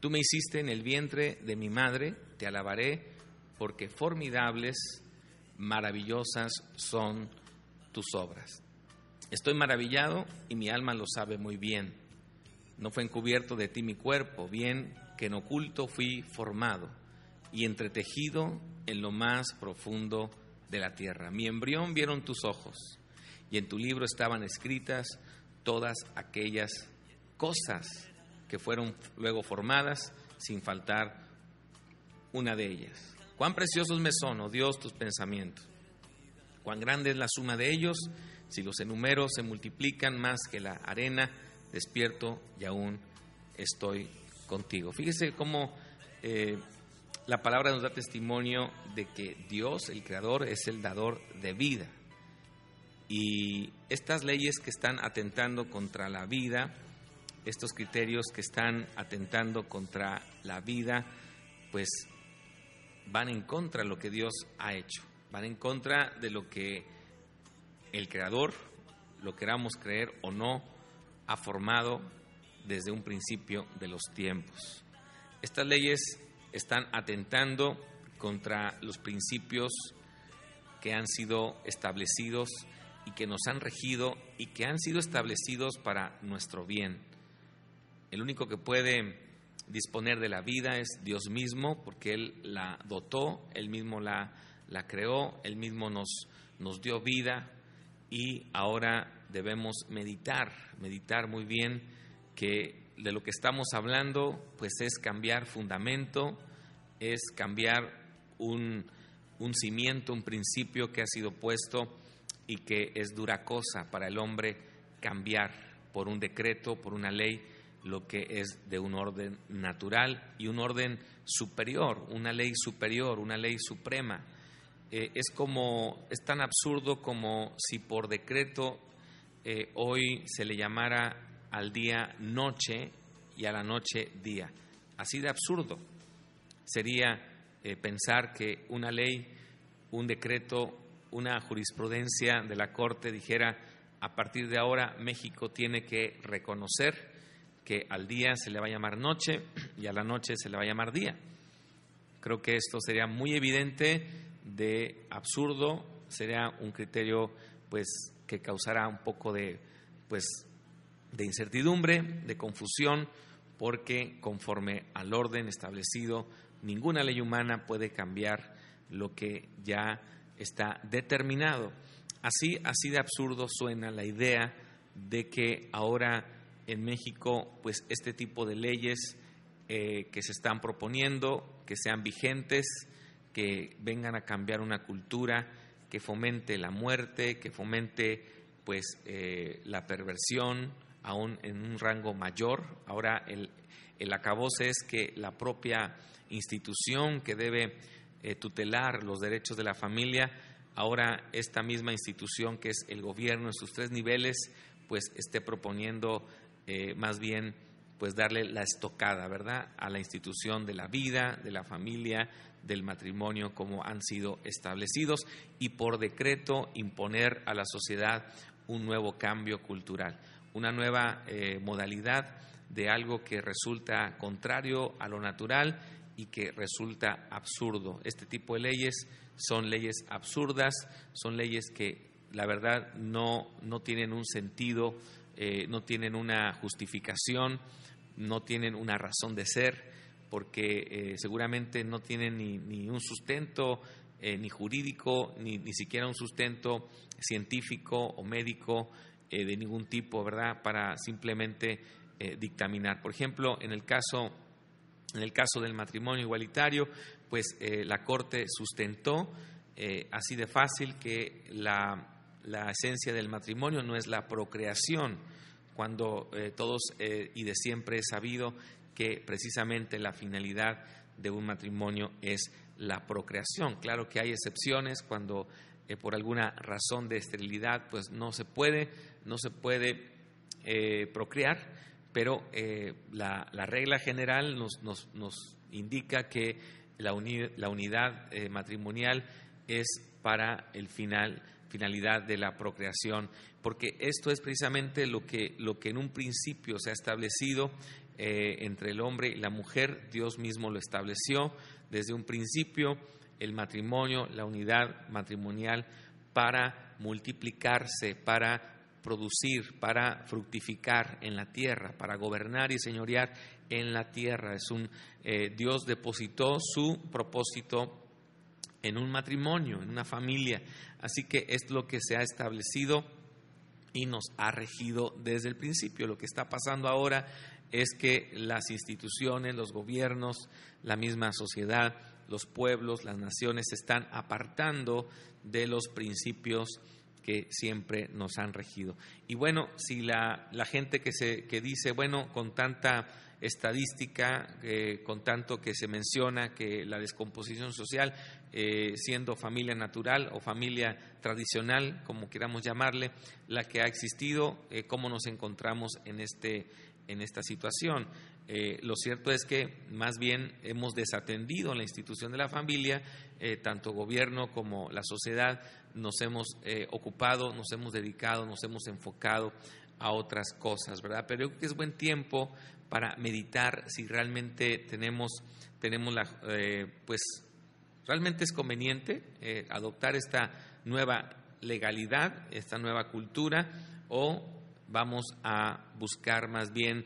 S3: Tú me hiciste en el vientre de mi madre, te alabaré, porque formidables, maravillosas son tus obras. Estoy maravillado y mi alma lo sabe muy bien. No fue encubierto de ti mi cuerpo, bien que en oculto fui formado y entretejido en lo más profundo de la tierra. Mi embrión vieron tus ojos y en tu libro estaban escritas todas aquellas cosas que fueron luego formadas sin faltar una de ellas. Cuán preciosos me son, oh Dios, tus pensamientos. Cuán grande es la suma de ellos, si los enumero se multiplican más que la arena, despierto y aún estoy contigo. Fíjese cómo eh, la palabra nos da testimonio de que Dios, el Creador, es el dador de vida. Y estas leyes que están atentando contra la vida, estos criterios que están atentando contra la vida, pues van en contra de lo que Dios ha hecho, van en contra de lo que el Creador, lo queramos creer o no, ha formado desde un principio de los tiempos. Estas leyes están atentando contra los principios que han sido establecidos y que nos han regido y que han sido establecidos para nuestro bien el único que puede disponer de la vida es Dios mismo, porque Él la dotó, Él mismo la, la creó, Él mismo nos, nos dio vida. Y ahora debemos meditar, meditar muy bien que de lo que estamos hablando pues es cambiar fundamento, es cambiar un, un cimiento, un principio que ha sido puesto y que es dura cosa para el hombre cambiar por un decreto, por una ley lo que es de un orden natural y un orden superior, una ley superior, una ley suprema. Eh, es como, es tan absurdo como si por decreto eh, hoy se le llamara al día noche y a la noche día. Así de absurdo sería eh, pensar que una ley, un decreto, una jurisprudencia de la Corte dijera a partir de ahora México tiene que reconocer que al día se le va a llamar noche y a la noche se le va a llamar día. Creo que esto sería muy evidente de absurdo, sería un criterio pues que causará un poco de pues de incertidumbre, de confusión, porque conforme al orden establecido, ninguna ley humana puede cambiar lo que ya está determinado. Así, así de absurdo suena la idea de que ahora en México pues este tipo de leyes eh, que se están proponiendo, que sean vigentes, que vengan a cambiar una cultura, que fomente la muerte, que fomente pues eh, la perversión aún en un rango mayor. Ahora el, el acabose es que la propia institución que debe eh, tutelar los derechos de la familia, ahora esta misma institución que es el gobierno en sus tres niveles, pues esté proponiendo eh, más bien pues darle la estocada, ¿verdad?, a la institución de la vida, de la familia, del matrimonio como han sido establecidos y por decreto imponer a la sociedad un nuevo cambio cultural, una nueva eh, modalidad de algo que resulta contrario a lo natural y que resulta absurdo. Este tipo de leyes son leyes absurdas, son leyes que la verdad no, no tienen un sentido eh, no tienen una justificación, no tienen una razón de ser, porque eh, seguramente no tienen ni, un sustento eh, ni jurídico, ni, ni, siquiera un sustento científico o médico de ningún tipo, ¿verdad?, para simplemente dictaminar. Por ejemplo, en el caso, en el caso del matrimonio igualitario, pues la Corte sustentó así de fácil que la, la, esencia del matrimonio no es la procreación, cuando todos y de siempre he sabido que precisamente la finalidad de un matrimonio es la procreación. Claro que hay excepciones cuando eh, por alguna razón de esterilidad pues no se puede, no se puede eh, procrear, pero eh, la, regla general nos, nos, nos indica que la, la unidad matrimonial es para el final finalidad de la procreación, porque esto es precisamente lo que, lo que en un principio se ha establecido entre el hombre y la mujer, Dios mismo lo estableció, desde un principio el matrimonio, la unidad matrimonial para multiplicarse, para producir, para fructificar en la tierra, para gobernar y señorear en la tierra. Es un eh, Dios depositó su propósito en un matrimonio, en una familia. Así que es lo que se ha establecido y nos ha regido desde el principio. Lo que está pasando ahora es que las instituciones, los gobiernos, la misma sociedad, los pueblos, las naciones se están apartando de los principios que siempre nos han regido. Y bueno, si la, gente que, se, que dice, bueno, con tanta estadística, eh, con tanto que se menciona que la descomposición social, eh, siendo familia natural o familia tradicional, como queramos llamarle, la que ha existido, eh, cómo nos encontramos en este, en esta situación. Eh, lo cierto es que más bien hemos desatendido la institución de la familia, tanto gobierno como la sociedad nos hemos ocupado, nos hemos dedicado, nos hemos enfocado a otras cosas, ¿verdad? Pero yo creo que es buen tiempo para meditar si realmente tenemos, tenemos la, pues realmente es conveniente adoptar esta nueva legalidad, esta nueva cultura o vamos a buscar más bien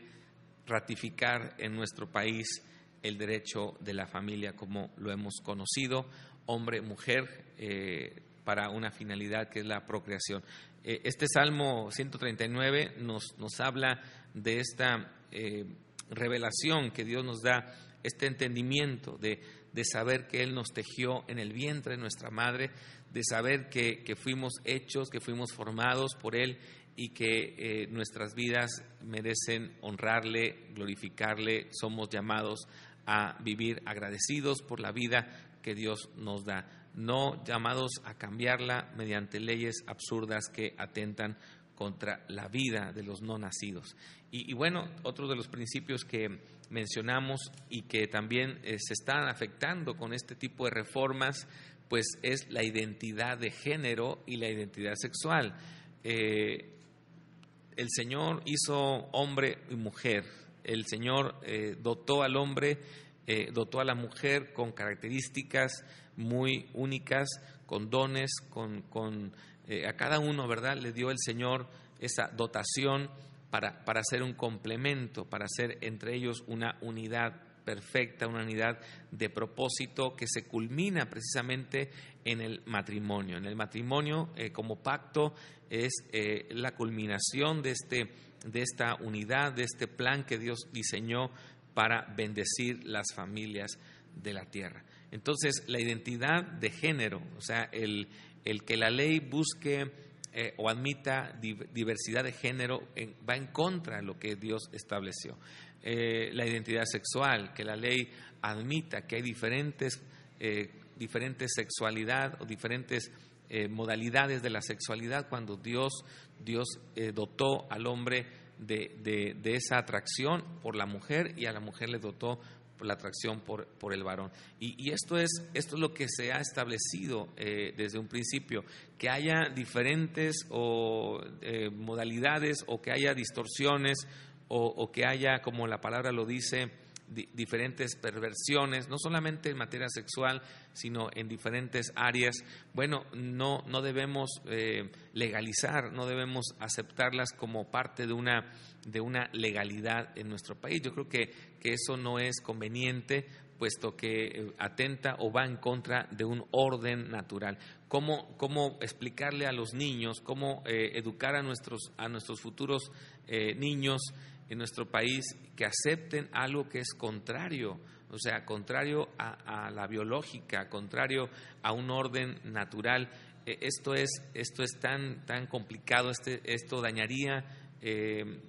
S3: ratificar en nuestro país el derecho de la familia como lo hemos conocido, hombre, mujer, eh, para una finalidad que es la procreación. Eh, este Salmo 139 nos, nos habla de esta eh, revelación que Dios nos da, este entendimiento de, de, saber que Él nos tejió en el vientre de nuestra madre, de saber que, que fuimos hechos, que fuimos formados por Él y que eh, nuestras vidas merecen honrarle, glorificarle, somos llamados a vivir agradecidos por la vida que Dios nos da, no llamados a cambiarla mediante leyes absurdas que atentan contra la vida de los no nacidos. Y, bueno, otro de los principios que mencionamos y que también eh, se están afectando con este tipo de reformas, pues es la identidad de género y la identidad sexual. Eh, el Señor hizo hombre y mujer. El Señor eh, dotó al hombre, dotó a la mujer con características muy únicas, con dones, con eh, a cada uno, ¿verdad? Le dio el Señor esa dotación para, para hacer un complemento, para hacer entre ellos una unidad perfecta, una unidad de propósito que se culmina precisamente en el matrimonio. En el matrimonio como pacto es eh, la culminación de, este, de esta unidad, de este plan que Dios diseñó para bendecir las familias de la tierra. Entonces, la identidad de género, o sea, el, el que la ley busque eh, o admita diversidad de género va en contra de lo que Dios estableció. Eh, la identidad sexual, que la ley admita que hay diferentes, diferentes sexualidad o diferentes eh, modalidades de la sexualidad cuando Dios, Dios eh, dotó al hombre de, de, esa atracción por la mujer y a la mujer le dotó la atracción por, por el varón. Y, esto, es, esto es lo que se ha establecido eh, desde un principio, que haya diferentes o, modalidades o que haya distorsiones o, o que haya, como la palabra lo dice, diferentes perversiones, no solamente en materia sexual, sino en diferentes áreas, bueno, no, no debemos eh, legalizar, no debemos aceptarlas como parte de una, de una legalidad en nuestro país. Yo creo que, que eso no es conveniente puesto que eh, atenta o va en contra de un orden natural. ¿Cómo, cómo explicarle a los niños, cómo eh, educar a nuestros, a nuestros futuros eh, niños en nuestro país que acepten algo que es contrario, o sea, contrario a, la biológica, contrario a un orden natural? esto es, esto es tan, tan complicado, este, esto dañaría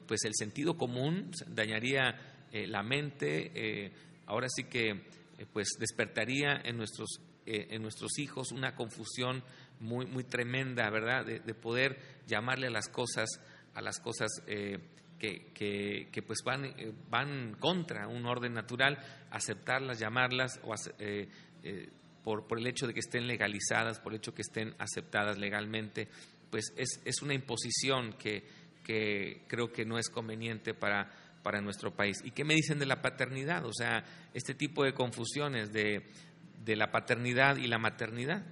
S3: pues el sentido común, dañaría la mente ahora sí que eh, pues despertaría en nuestros, eh, en nuestros hijos una confusión muy, muy tremenda, ¿verdad? De, poder llamarle a las cosas, a las cosas eh, que, que, pues van, van contra un orden natural, aceptarlas, llamarlas o por, por el hecho de que estén legalizadas, por el hecho de que estén aceptadas legalmente, pues es, es una imposición que, que creo que no es conveniente para para nuestro país. ¿Y qué me dicen de la paternidad? O sea, este tipo de confusiones de, la paternidad y la maternidad.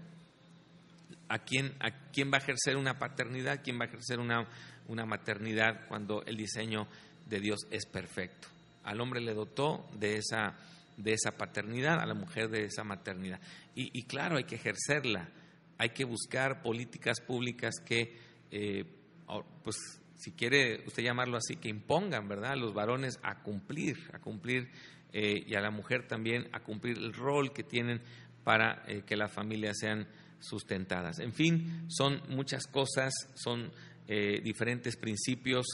S3: ¿A quién, ¿A quién va a ejercer una paternidad? ¿Quién va a ejercer una, una maternidad cuando el diseño de Dios es perfecto? Al hombre le dotó de esa, de esa paternidad, a la mujer de esa maternidad. Y, claro, hay que ejercerla, hay que buscar políticas públicas que eh, pues, si quiere usted llamarlo así, que impongan, ¿verdad?, a los varones a cumplir, a cumplir, eh, y a la mujer también a cumplir el rol que tienen para eh, que las familias sean sustentadas. En fin, son muchas cosas, son eh, diferentes principios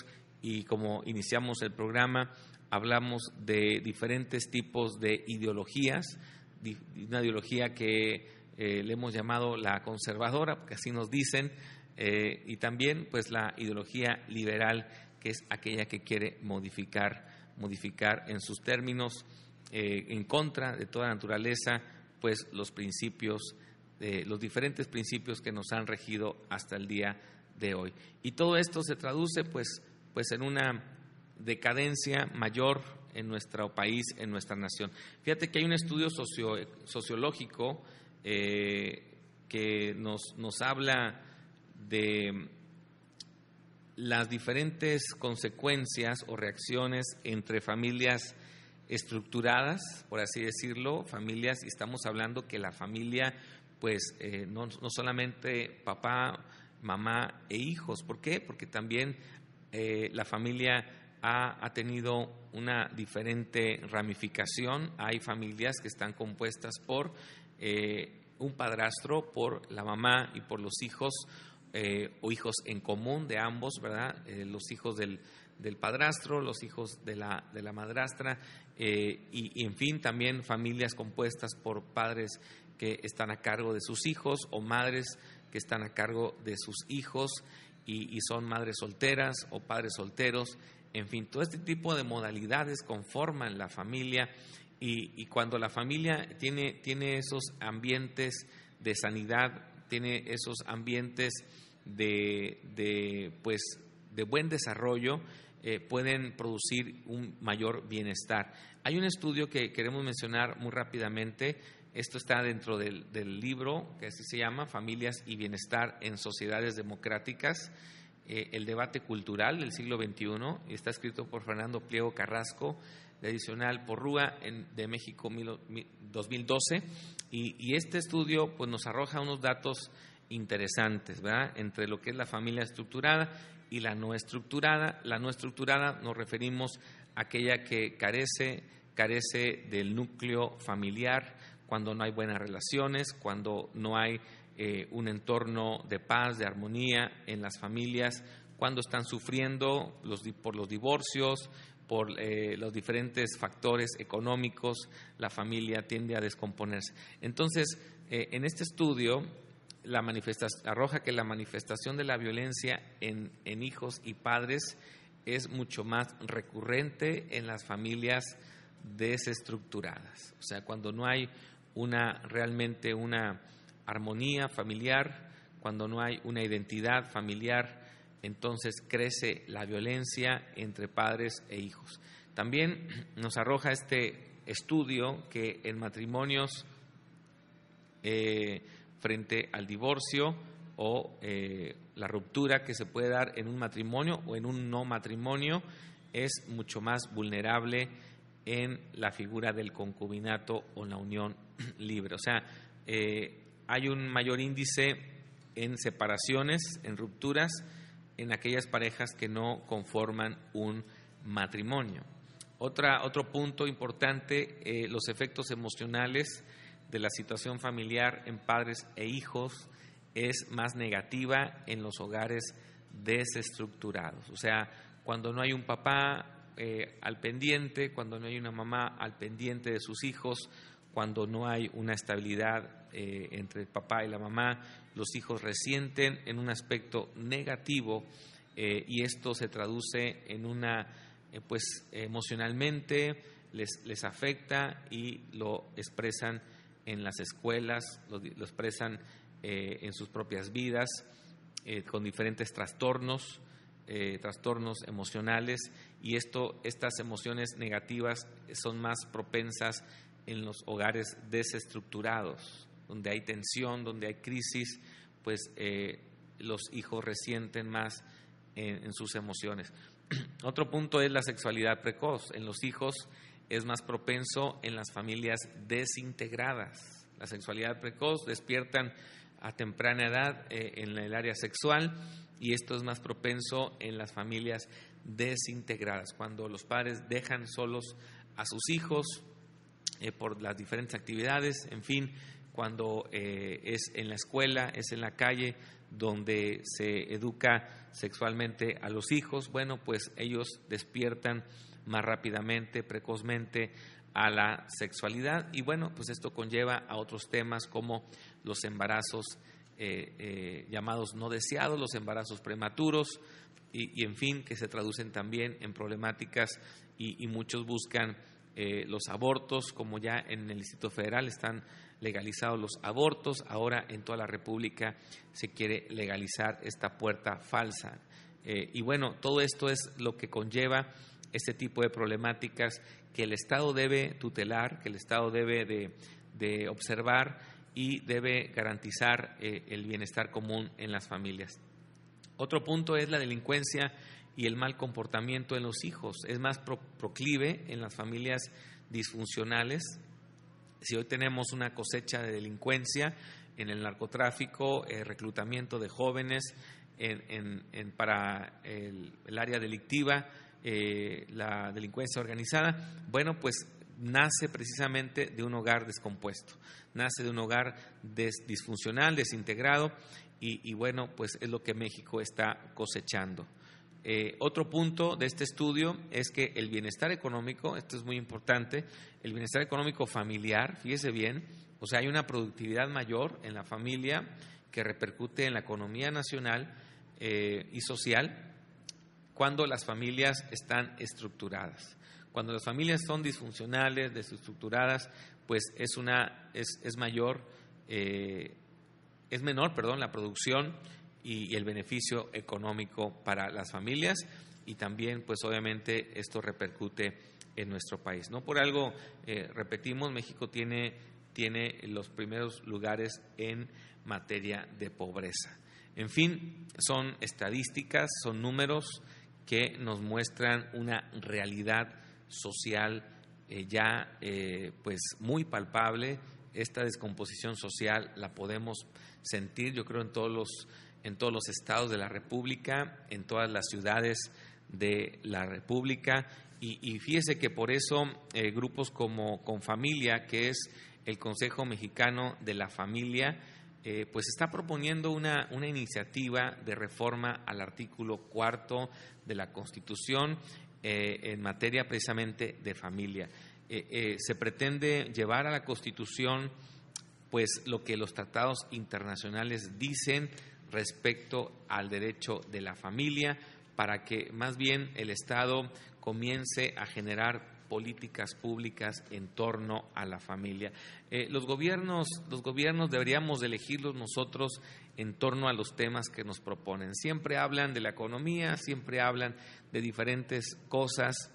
S3: y como iniciamos el programa, hablamos de diferentes tipos de ideologías, una ideología que le hemos llamado la conservadora, porque así nos dicen, eh, y también pues la ideología liberal, que es aquella que quiere modificar, modificar en sus términos, eh, en contra de toda naturaleza, pues los principios, los diferentes principios que nos han regido hasta el día de hoy. Y todo esto se traduce pues, pues en una decadencia mayor en nuestro país, en nuestra nación. Fíjate que hay un estudio sociológico eh, que nos, nos habla de las diferentes consecuencias o reacciones entre familias estructuradas, por así decirlo, familias, y estamos hablando que la familia, pues eh, no, solamente papá, mamá e hijos, ¿por qué? Porque también eh, la familia ha, tenido una diferente ramificación, hay familias que están compuestas por eh, un padrastro, por la mamá y por los hijos, eh, o hijos en común de ambos, ¿verdad? Los hijos del, del, padrastro, los hijos de la, de la madrastra, eh, y, en fin, también familias compuestas por padres que están a cargo de sus hijos o madres que están a cargo de sus hijos y, son madres solteras o padres solteros. En fin, todo este tipo de modalidades conforman la familia y, cuando la familia tiene, tiene esos ambientes de sanidad, tiene esos ambientes de, pues, de buen desarrollo eh, pueden producir un mayor bienestar. Hay un estudio que queremos mencionar muy rápidamente. Esto está dentro del, libro que así se llama Familias y Bienestar en Sociedades Democráticas, eh, el debate cultural del siglo XXI, y está escrito por Fernando Pliego Carrasco, de adicional por Rúa de México 2012. Y, y, este estudio pues, nos arroja unos datos interesantes, ¿verdad? Entre lo que es la familia estructurada y la no estructurada. La no estructurada nos referimos a aquella que carece, carece del núcleo familiar, cuando no hay buenas relaciones, cuando no hay eh, un entorno de paz, de armonía en las familias, cuando están sufriendo los, por los divorcios, por eh, los diferentes factores económicos, la familia tiende a descomponerse. Entonces, eh, en este estudio la arroja que la manifestación de la violencia en, hijos y padres es mucho más recurrente en las familias desestructuradas. O sea, cuando no hay una realmente una armonía familiar, cuando no hay una identidad familiar, entonces crece la violencia entre padres e hijos. También nos arroja este estudio que en matrimonios eh, frente al divorcio o eh, la ruptura que se puede dar en un matrimonio o en un no matrimonio es mucho más vulnerable en la figura del concubinato o la unión [clears throat] libre. O sea, eh, hay un mayor índice en separaciones, en rupturas, en aquellas parejas que no conforman un matrimonio. Otra, otro punto importante, eh, los efectos emocionales de la situación familiar en padres e hijos es más negativa en los hogares desestructurados. O sea, cuando no hay un papá eh, al pendiente, cuando no hay una mamá al pendiente de sus hijos, cuando no hay una estabilidad eh, entre el papá y la mamá, los hijos resienten en un aspecto negativo eh, y esto se traduce en una, pues emocionalmente les, les afecta y lo expresan en las escuelas, lo, expresan en sus propias vidas, con diferentes trastornos, trastornos emocionales y esto, estas emociones negativas son más propensas en los hogares desestructurados, donde hay tensión, donde hay crisis, pues eh, los hijos resienten más en, sus emociones. [clears throat] Otro punto es la sexualidad precoz. En los hijos es más propenso en las familias desintegradas. La sexualidad precoz despiertan a temprana edad eh, en el área sexual y esto es más propenso en las familias desintegradas, cuando los padres dejan solos a sus hijos eh, por las diferentes actividades, en fin, cuando eh, es en la escuela, es en la calle donde se educa sexualmente a los hijos, bueno, pues ellos despiertan más rápidamente, precozmente a la sexualidad y bueno, pues esto conlleva a otros temas como los embarazos eh, llamados no deseados, los embarazos prematuros, y, en fin, que se traducen también en problemáticas y, muchos buscan eh, los abortos, como ya en el Distrito Federal están legalizados los abortos, ahora en toda la República se quiere legalizar esta puerta falsa. Eh, y bueno, todo esto es lo que conlleva este tipo de problemáticas que el Estado debe tutelar, que el Estado debe de, observar y debe garantizar eh, el bienestar común en las familias. Otro punto es la delincuencia y el mal comportamiento en los hijos. Es más proclive en las familias disfuncionales. Si hoy tenemos una cosecha de delincuencia en el narcotráfico, el reclutamiento de jóvenes para el, área delictiva, eh, la delincuencia organizada, bueno, pues nace precisamente de un hogar descompuesto, nace de un hogar disfuncional, desintegrado, y, bueno, pues es lo que México está cosechando. Eh, otro punto de este estudio es que el bienestar económico, esto es muy importante, el bienestar económico familiar, fíjese bien, o sea, hay una productividad mayor en la familia que repercute en la economía nacional eh, y social cuando las familias están estructuradas. Cuando las familias son disfuncionales, desestructuradas, pues es, una, es, es mayor eh, es menor, perdón, la producción y, el beneficio económico para las familias y también, pues obviamente, esto repercute en nuestro país. No por algo, eh, repetimos, México tiene, tiene los primeros lugares en materia de pobreza. En fin, son estadísticas, son números que nos muestran una realidad social eh, ya eh, pues muy palpable. Esta descomposición social la podemos sentir, yo creo, en todos los, en todos los estados de la República, en todas las ciudades de la República. Y, fíjese que por eso eh, grupos como Confamilia, que es el Consejo Mexicano de la Familia, eh, pues está proponiendo una, una, iniciativa de reforma al artículo cuarto de la Constitución eh, en materia precisamente de familia. se pretende llevar a la Constitución pues lo que los tratados internacionales dicen respecto al derecho de la familia, para que más bien el Estado comience a generar políticas públicas en torno a la familia. Eh, los gobiernos, los gobiernos deberíamos elegirlos nosotros en torno a los temas que nos proponen. Siempre hablan de la economía, siempre hablan de diferentes cosas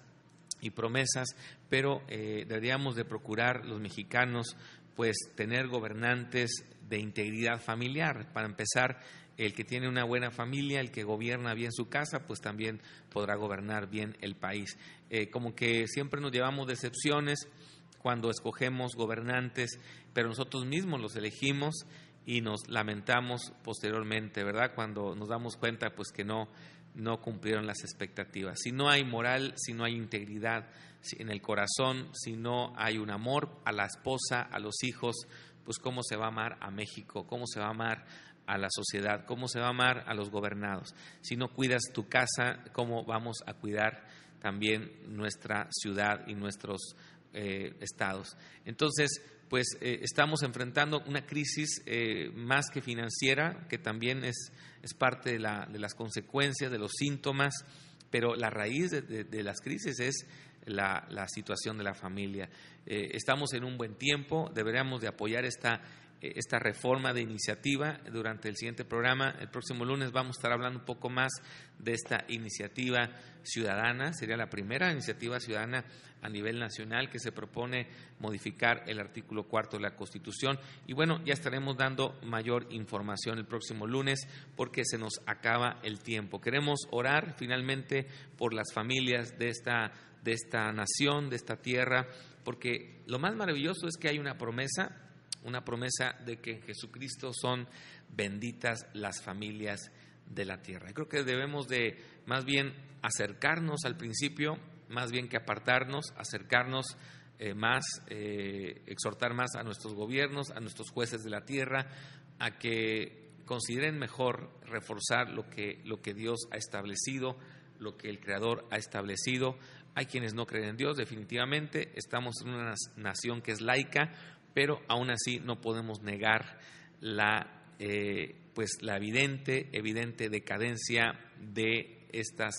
S3: y promesas, pero eh, deberíamos de procurar los mexicanos pues tener gobernantes de integridad familiar. Para empezar, el que tiene una buena familia, el que gobierna bien su casa, pues también podrá gobernar bien el país. Eh, como que siempre nos llevamos decepciones cuando escogemos gobernantes, pero nosotros mismos los elegimos y nos lamentamos posteriormente, ¿verdad? Cuando nos damos cuenta pues que no no cumplieron las expectativas. Si no hay moral, si no hay integridad en el corazón, si no hay un amor a la esposa, a los hijos, pues cómo se va a amar a México, cómo se va a amar a la sociedad, cómo se va a amar a los gobernados. Si no cuidas tu casa, cómo vamos a cuidar también nuestra ciudad y nuestros eh, estados. Entonces, pues eh, estamos enfrentando una crisis eh, más que financiera, que también es, es parte de, la, de, las consecuencias, de los síntomas, pero la raíz de, de, las crisis es la, la, situación de la familia. estamos en un buen tiempo, deberíamos de apoyar esta esta reforma de iniciativa durante el siguiente programa. El próximo lunes vamos a estar hablando un poco más de esta iniciativa ciudadana. Sería la primera iniciativa ciudadana a nivel nacional que se propone modificar el artículo cuarto de la Constitución. Y bueno, ya estaremos dando mayor información el próximo lunes porque se nos acaba el tiempo. Queremos orar finalmente por las familias de esta, de esta nación, de esta tierra, porque lo más maravilloso es que hay una promesa una promesa de que en Jesucristo son benditas las familias de la tierra. creo que debemos de más bien acercarnos al principio, más bien que apartarnos, acercarnos eh, más, eh, exhortar más a nuestros gobiernos, a nuestros jueces de la tierra, a que consideren mejor reforzar lo que, lo que Dios ha establecido, lo que el Creador ha establecido. Hay quienes no creen en Dios, definitivamente. Estamos en una nación que es laica, pero aún así no podemos negar la, eh, pues la evidente, evidente decadencia de, estas,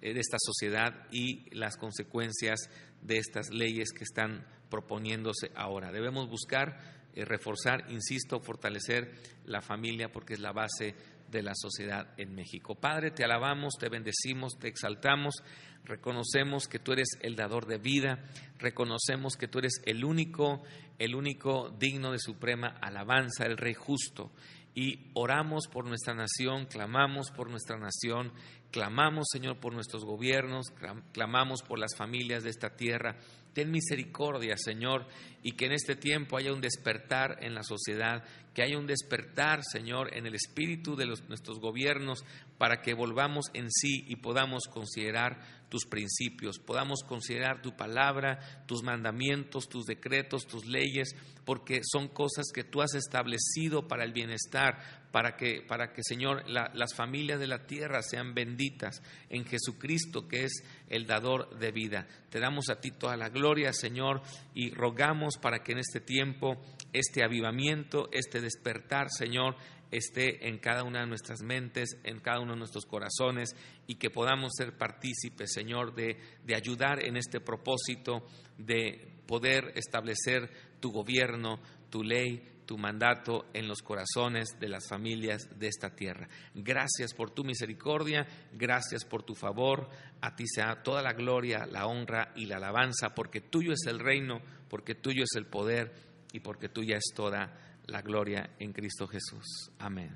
S3: eh, de esta sociedad y las consecuencias de estas leyes que están proponiéndose ahora. Debemos buscar eh, reforzar, insisto, fortalecer la familia porque es la base de la sociedad en México. Padre, te alabamos, te bendecimos, te exaltamos reconocemos que tú eres el dador de vida, reconocemos que tú eres el único, el único digno de suprema alabanza, el Rey justo. Y oramos por nuestra nación, clamamos por nuestra nación, clamamos, Señor, por nuestros gobiernos, clamamos por las familias de esta tierra. Ten misericordia, Señor, y que en este tiempo haya un despertar en la sociedad, que haya un despertar, Señor, en el espíritu de nuestros gobiernos, para que volvamos en sí y podamos considerar tus principios, podamos considerar tu palabra, tus mandamientos, tus decretos, tus leyes, porque son cosas que tú has establecido para el bienestar, para que, para que Señor, las familias de la tierra sean benditas en Jesucristo, que es el dador de vida. Te damos a ti toda la gloria, Señor, y rogamos para que en este tiempo, este avivamiento, este despertar, Señor, esté en cada una de nuestras mentes, en cada uno de nuestros corazones y que podamos ser partícipes, Señor, de, de ayudar en este propósito de poder establecer tu gobierno, tu ley, tu mandato en los corazones de las familias de esta tierra. Gracias por tu misericordia, gracias por tu favor. A ti sea toda la gloria, la honra y la alabanza, porque tuyo es el reino, porque tuyo es el poder y porque tuya es toda la gloria en Cristo Jesús. Amén.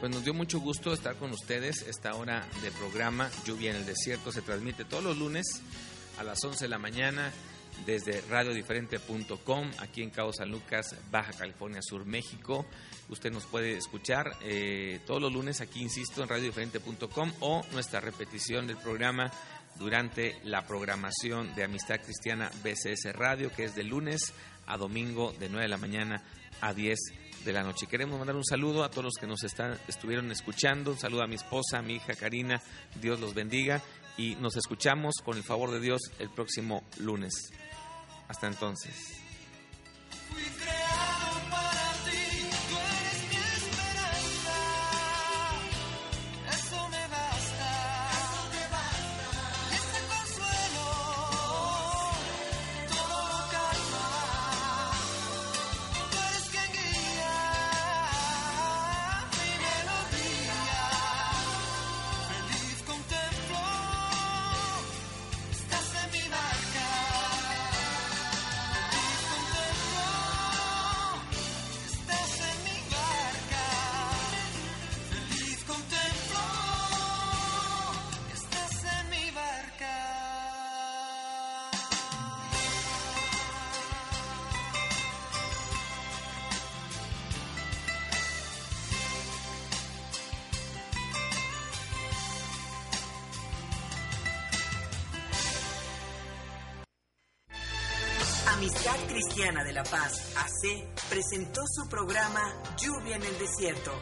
S3: Pues nos dio mucho gusto estar con ustedes. Esta hora de programa Lluvia en el Desierto se transmite todos los lunes a las 11 de la mañana desde radiodiferente.com aquí en Cabo San Lucas, Baja California Sur, México. Usted nos puede escuchar eh, todos los lunes aquí, insisto, en radiodiferente.com o nuestra repetición del programa durante la programación de Amistad Cristiana BCS Radio, que es de lunes a domingo de 9 de la mañana a 10 de la noche. Queremos mandar un saludo a todos los que nos estuvieron escuchando, un saludo a mi esposa, a mi hija Karina, Dios los bendiga y nos escuchamos con el favor de Dios el próximo lunes. Hasta entonces.
S2: Presentó su programa Lluvia en el Desierto